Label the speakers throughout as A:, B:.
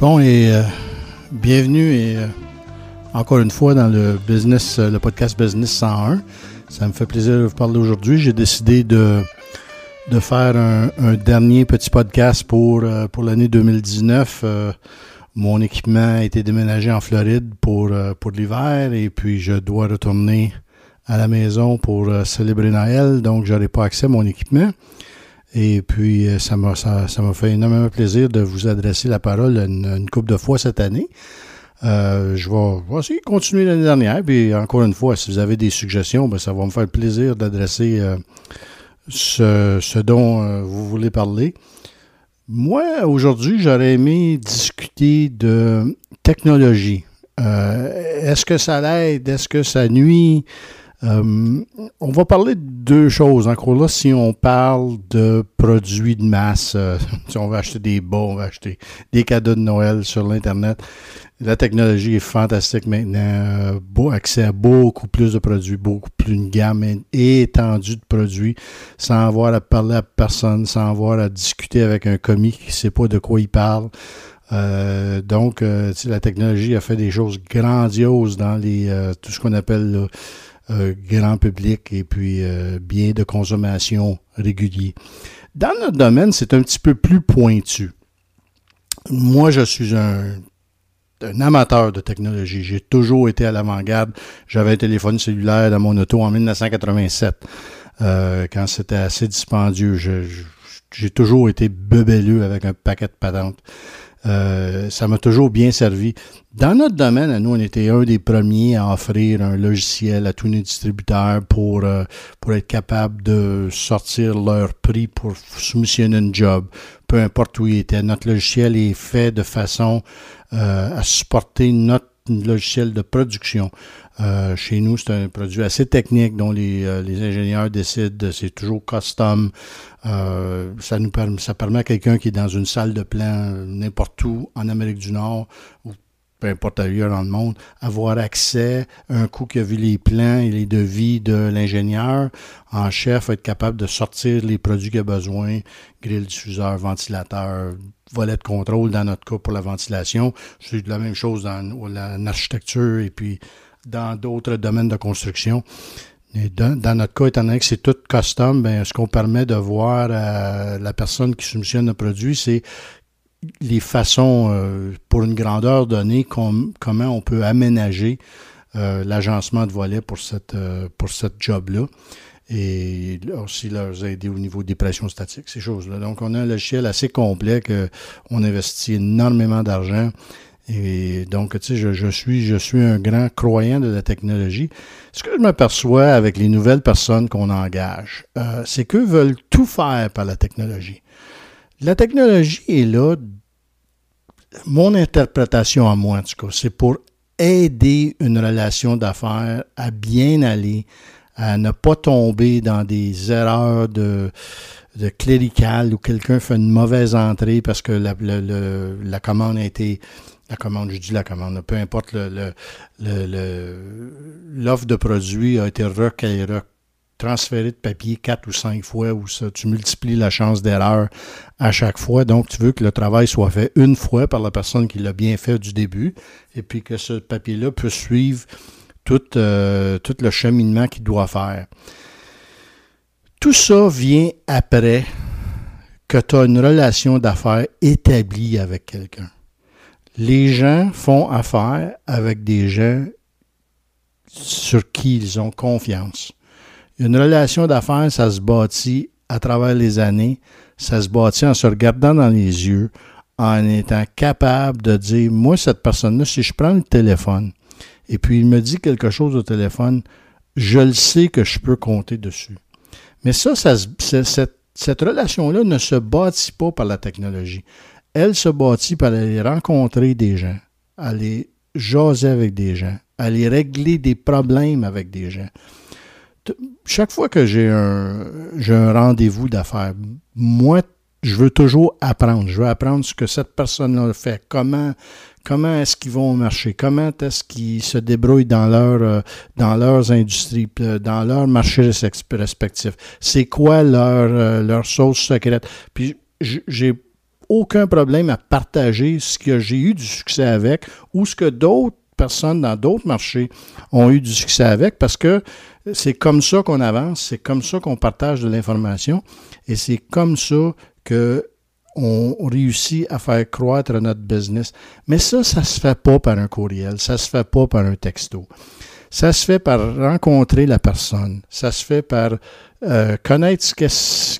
A: Bon, et euh, bienvenue et euh, encore une fois dans le business, euh, le podcast Business 101. Ça me fait plaisir de vous parler aujourd'hui. J'ai décidé de, de faire un, dernier petit podcast pour, pour l'année 2019. mon équipement a été déménagé en Floride pour, pour l'hiver et puis je dois retourner à la maison pour célébrer Noël, donc je n'aurai pas accès à mon équipement. Et puis, euh, ça m'a ça, fait énormément plaisir de vous adresser la parole une, couple de fois cette année. Euh, je, vais, de continuer l'année dernière. Puis, encore une fois, si vous avez des suggestions, ben, ça va me faire plaisir d'adresser euh, ce, dont vous voulez parler. Moi, aujourd'hui, j'aurais aimé discuter de technologie. Est-ce que ça l'aide? Est-ce que ça nuit? Euh, on va parler de deux choses. Encore là, si on parle de produits de masse, euh, si on veut acheter des bons, on va acheter des cadeaux de Noël sur l'Internet, la technologie est fantastique maintenant. Euh, beau accès à beaucoup plus de produits, beaucoup plus une gamme étendue de produits, sans avoir à parler à personne, sans avoir à discuter avec un commis qui ne sait pas de quoi il parle. donc, la technologie a fait des choses grandioses dans les tout ce qu'on appelle euh, grand public et puis euh, bien de consommation régulier. Dans notre domaine, c'est un petit peu plus pointu. Moi, je suis un, amateur de technologie. J'ai toujours été à l'avant-garde. J'avais un téléphone cellulaire dans mon auto en 1987, euh, quand c'était assez dispendieux. j'ai toujours été bebelleux avec un paquet de patentes. Euh, ça m'a toujours bien servi. Dans notre domaine, nous, on était un des premiers à offrir un logiciel à tous nos distributeurs pour, euh, pour être capable de sortir leur prix pour soumissionner un job, peu importe où il était. Notre logiciel est fait de façon euh, à supporter notre logiciel de production. Chez nous, c'est un produit assez technique dont les, les ingénieurs décident, c'est toujours custom. Euh, ça nous permet, ça permet à quelqu'un qui est dans une salle de plan n'importe où en Amérique du Nord ou peu importe ailleurs dans le monde, avoir accès, un coup qui a vu les plans et les devis de l'ingénieur en chef, être capable de sortir les produits qu'il a besoin, grille diffuseur, ventilateur, volet de contrôle dans notre cas pour la ventilation. C'est la même chose dans l'architecture et puis dans d'autres domaines de construction. Dans, notre cas, étant donné que c'est tout custom, ben, ce qu'on permet de voir à la personne qui soumissionne le produit, c'est les façons, euh, pour une grandeur donnée, comment on peut aménager euh, l'agencement de volets pour cette, euh, pour cette job-là. Et aussi leur aider au niveau des pressions statiques, ces choses-là. Donc, on a un logiciel assez complet qu'on investit énormément d'argent et donc, tu sais, je, suis, je suis un grand croyant de la technologie. Ce que je m'aperçois avec les nouvelles personnes qu'on engage, euh, c'est qu'eux veulent tout faire par la technologie. La technologie est là, mon interprétation à moi, en tout cas, c'est pour aider une relation d'affaires à bien aller, à ne pas tomber dans des erreurs de, de clérical où quelqu'un fait une mauvaise entrée parce que la, la commande a été la commande, je dis la commande, peu importe le, l'offre de produit a été transférée de papier quatre ou cinq fois ou ça, tu multiplies la chance d'erreur à chaque fois. Donc, tu veux que le travail soit fait une fois par la personne qui l'a bien fait du début et puis que ce papier-là puisse suivre tout, euh, tout le cheminement qu'il doit faire. Tout ça vient après que tu as une relation d'affaires établie avec quelqu'un les gens font affaire avec des gens sur qui ils ont confiance. Une relation d'affaires, ça se bâtit à travers les années, ça se bâtit en se regardant dans les yeux, en étant capable de dire, moi, cette personne-là, si je prends le téléphone et puis il me dit quelque chose au téléphone, je le sais que je peux compter dessus. Mais ça, cette relation-là ne se bâtit pas par la technologie elle se bâtit par aller rencontrer des gens, aller jaser avec des gens, aller régler des problèmes avec des gens. Chaque fois que j'ai un, rendez-vous d'affaires, moi, je veux toujours apprendre. Je veux apprendre ce que cette personne-là fait, comment, comment est-ce qu'ils vont marcher, comment est-ce qu'ils se débrouillent dans, leur, euh, dans leurs industries, dans leurs marchés respectifs. C'est quoi leur, euh, leur sauce secrète? Puis j'ai aucun problème à partager ce que j'ai eu du succès avec ou ce que d'autres personnes dans d'autres marchés ont eu du succès avec parce que c'est comme ça qu'on avance, c'est comme ça qu'on partage de l'information et c'est comme ça que on réussit à faire croître notre business. Mais ça, ça se fait pas par un courriel, ça se fait pas par un texto. Ça se fait par rencontrer la personne. Ça se fait par euh, connaître ce,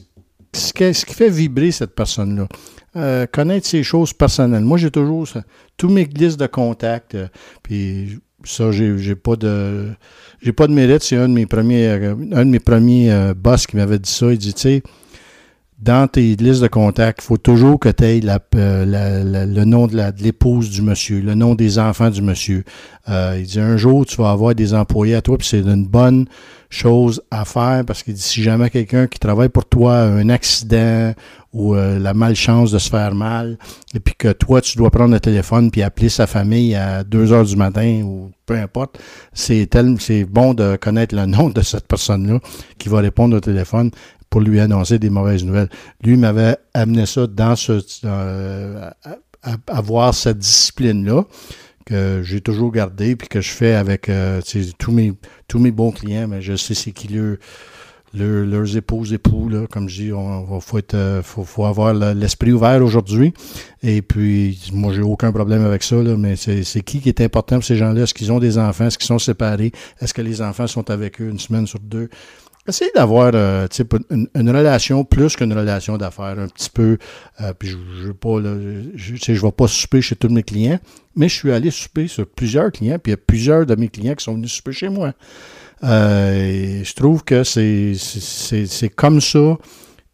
A: ce, qui fait vibrer cette personne-là. Euh, connaître ses choses personnelles. Moi, j'ai toujours tous mes listes de contacts, euh, puis ça, j'ai pas de j'ai pas de mérite. C'est un de mes premiers un de mes premiers boss qui m'avait dit ça. Il dit, tu sais, dans tes listes de contacts, il faut toujours que tu aies euh, le nom de l'épouse du monsieur, le nom des enfants du monsieur. Euh, il dit un jour, tu vas avoir des employés à toi, puis c'est une bonne chose à faire parce que si jamais quelqu'un qui travaille pour toi a un accident ou euh, la malchance de se faire mal, et puis que toi, tu dois prendre le téléphone puis appeler sa famille à 2 heures du matin ou peu importe, c'est c'est bon de connaître le nom de cette personne-là qui va répondre au téléphone pour lui annoncer des mauvaises nouvelles. Lui m'avait amené ça dans ce, euh, à, avoir cette discipline-là que j'ai toujours gardé puis que je fais avec euh, tous, mes, tous mes bons clients, mais je sais c'est qui leur, leurs épouses, époux, là, comme je dis, on, faut, être, euh, faut, faut avoir l'esprit ouvert aujourd'hui. Et puis, moi, j'ai aucun problème avec ça, là, mais c'est qui qui est important pour ces gens-là? Est-ce qu'ils ont des enfants? Est-ce qu'ils sont séparés? Est-ce que les enfants sont avec eux une semaine sur deux? Essayez d'avoir euh, une, une, relation plus qu'une relation d'affaires, un petit peu. Euh, puis je ne je, je, vais pas souper chez tous mes clients, mais je suis allé souper sur plusieurs clients, puis il y a plusieurs de mes clients qui sont venus souper chez moi. Euh, je trouve que c'est comme ça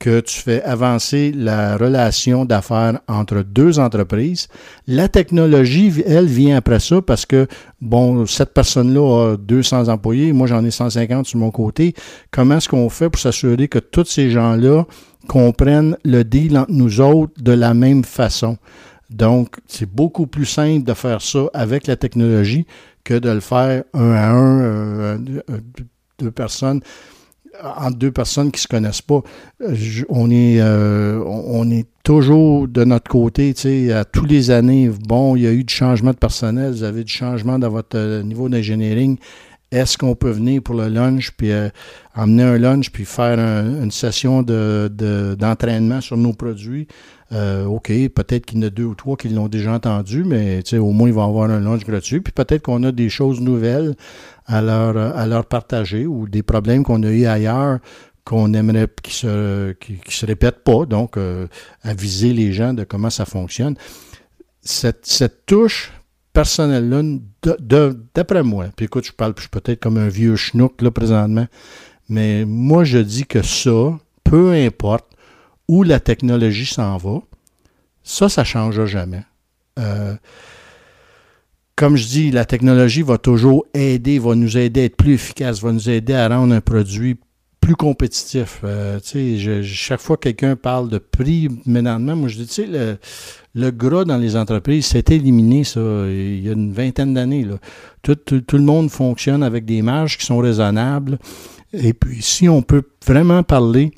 A: que tu fais avancer la relation d'affaires entre deux entreprises. La technologie, elle, vient après ça parce que, bon, cette personne-là a 200 employés, moi j'en ai 150 sur mon côté. Comment est-ce qu'on fait pour s'assurer que tous ces gens-là comprennent le deal entre nous autres de la même façon? Donc, c'est beaucoup plus simple de faire ça avec la technologie que de le faire un à un, euh, deux personnes entre deux personnes qui se connaissent pas, on est, euh, on est toujours de notre côté, tu sais, à tous les années, bon, il y a eu du changement de personnel, vous avez du changement dans votre euh, niveau d'ingénierie. Est-ce qu'on peut venir pour le lunch, puis euh, emmener un lunch, puis faire une session d'entraînement de, sur nos produits? OK, peut-être qu'il y en a deux ou trois qui l'ont déjà entendu, mais au moins, ils vont avoir un lunch gratuit. Puis peut-être qu'on a des choses nouvelles à leur, leur partager ou des problèmes qu'on a eu ailleurs qu'on aimerait qui se se répètent pas, donc euh, aviser les gens de comment ça fonctionne. Cette, touche personnelle-là, d'après moi, puis écoute, je parle je peut-être comme un vieux schnook présentement, mais moi je dis que ça, peu importe où la technologie s'en va, ça, ça ne changera jamais. Euh, comme je dis, la technologie va toujours aider, va nous aider à être plus efficace, va nous aider à rendre un produit plus compétitif. Euh, chaque fois que quelqu'un parle de prix maintenant, moi je dis, tu sais, le, le, gras dans les entreprises, c'est éliminé, ça, il y a une vingtaine d'années. Tout, le monde fonctionne avec des marges qui sont raisonnables. Et puis, si on peut vraiment parler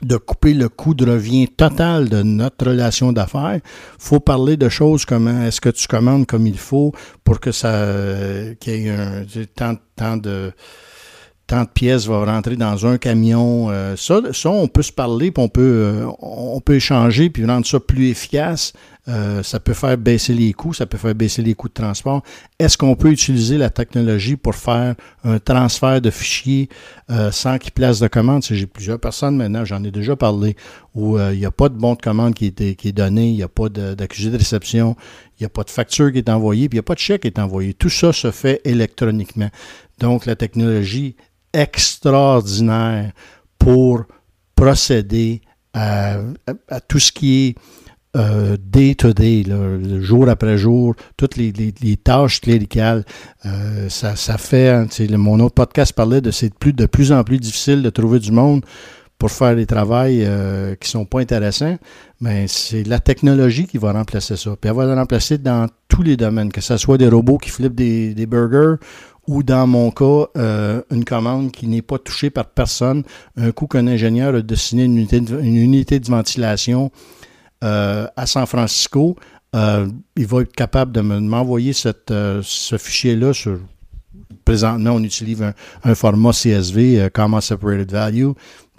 A: de couper le coût de revient total de notre relation d'affaires. faut parler de choses comme hein, est-ce que tu commandes comme il faut pour que ça euh, qu'il y ait un tant, tant de tant de pièces vont rentrer dans un camion. Euh, ça, ça, on peut se parler, puis on peut, euh, on peut échanger, puis rendre ça plus efficace. Euh, ça peut faire baisser les coûts, ça peut faire baisser les coûts de transport. Est-ce qu'on peut utiliser la technologie pour faire un transfert de fichiers sans qu'il place de commande? J'ai plusieurs personnes maintenant, j'en ai déjà parlé, où il n'y a pas de bon de commande qui est, qui est donné, il n'y a pas d'accusé de, de réception, il n'y a pas de facture qui est envoyée, puis il n'y a pas de chèque qui est envoyé. Tout ça se fait électroniquement. Donc, la technologie extraordinaire pour procéder à, tout ce qui est day to day, jour après jour, toutes les, tâches cléricales. Euh, ça, ça fait, hein, mon autre podcast parlait de c'est plus, de plus en plus difficile de trouver du monde pour faire des travails euh, qui sont pas intéressants, mais c'est la technologie qui va remplacer ça. Puis elle va le remplacer dans tous les domaines, que ce soit des robots qui flippent des burgers ou dans mon cas, euh, une commande qui n'est pas touchée par personne, un coup qu'un ingénieur a dessiné une unité de, ventilation à San Francisco, il va être capable de m'envoyer ce fichier-là présentement, on utilise un, format CSV, euh, Common Separated Value.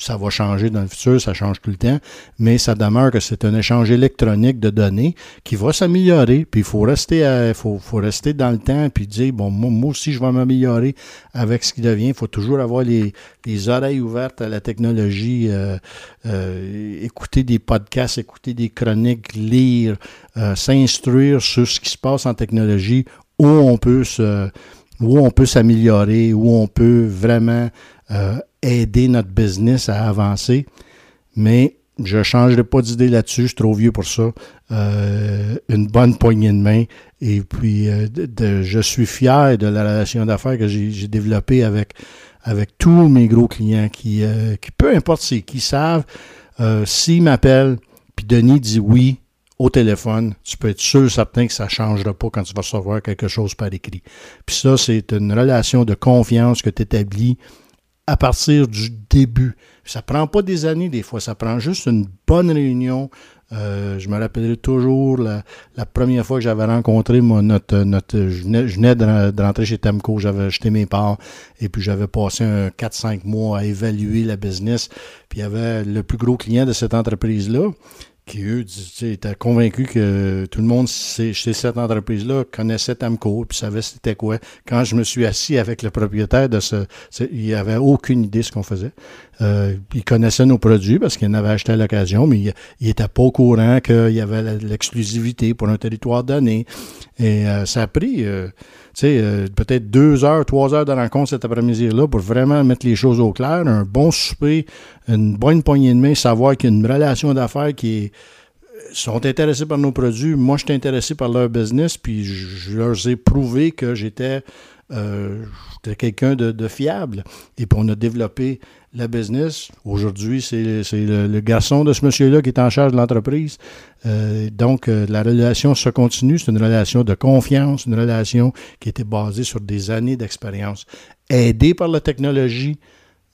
A: Ça va changer dans le futur, ça change tout le temps, mais ça demeure que c'est un échange électronique de données qui va s'améliorer. Puis il faut rester, faut, rester dans le temps puis dire bon, moi, aussi je vais m'améliorer avec ce qui devient. Il faut toujours avoir les, oreilles ouvertes à la technologie, euh, euh, écouter des podcasts, écouter des chroniques, lire, s'instruire sur ce qui se passe en technologie, où on peut où on peut s'améliorer, où on peut vraiment euh, aider notre business à avancer. Mais je ne changerai pas d'idée là-dessus, je suis trop vieux pour ça. Euh, une bonne poignée de main. Et puis, euh, je suis fier de la relation d'affaires que j'ai développée avec, avec tous mes gros clients qui, peu importe c'est qui savent, s'ils m'appellent, puis Denis dit oui, au téléphone, tu peux être sûr, certain que ça ne changera pas quand tu vas recevoir quelque chose par écrit. Puis ça, c'est une relation de confiance que tu établis à partir du début. Ça prend pas des années, des fois, ça prend juste une bonne réunion. Euh, je me rappellerai toujours la, première fois que j'avais rencontré mon, notre, notre, je venais, de, rentrer chez Temco, j'avais acheté mes parts et puis j'avais passé un 4-5 mois à évaluer la business. Puis il y avait le plus gros client de cette entreprise-là qui, eux, étaient convaincus que tout le monde chez cette entreprise-là connaissait Tamco, puis savait c'était quoi. Quand je me suis assis avec le propriétaire de ce... Il avait aucune idée de ce qu'on faisait. Euh, il connaissait nos produits parce qu'il en avait acheté à l'occasion, mais il n'était pas au courant qu'il y avait l'exclusivité pour un territoire donné. Et euh, ça a pris... Euh, sais, euh, peut-être deux heures, trois heures de rencontre cet après-midi-là pour vraiment mettre les choses au clair, un bon souper, une bonne poignée de main, savoir qu'il y a une relation d'affaires qui euh, sont intéressés par nos produits. Moi, je suis intéressé par leur business, puis je, leur ai prouvé que j'étais euh, quelqu'un de, fiable. Et puis, on a développé la business. Aujourd'hui, c'est le, garçon de ce monsieur-là qui est en charge de l'entreprise. Euh, donc, euh, la relation se continue. C'est une relation de confiance, une relation qui était basée sur des années d'expérience, aidée par la technologie,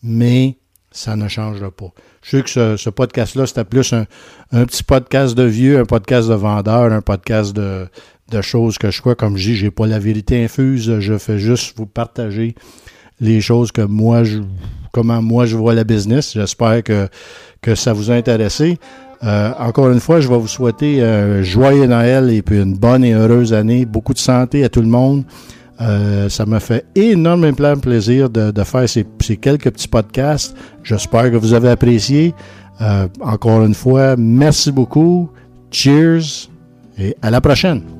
A: mais ça ne changera pas. Je sais que ce, podcast-là, c'était plus un, petit podcast de vieux, un podcast de vendeur, un podcast de, de choses que je crois, comme je dis, j'ai pas la vérité infuse, je fais juste vous partager les choses que moi, je, comment moi je vois la business. J'espère que, ça vous a intéressé. Euh, encore une fois, je vais vous souhaiter un joyeux Noël et puis une bonne et heureuse année. Beaucoup de santé à tout le monde. Euh, ça m'a fait énormément plaisir de, faire ces, ces, quelques petits podcasts. J'espère que vous avez apprécié. Euh, encore une fois, merci beaucoup. Cheers et à la prochaine.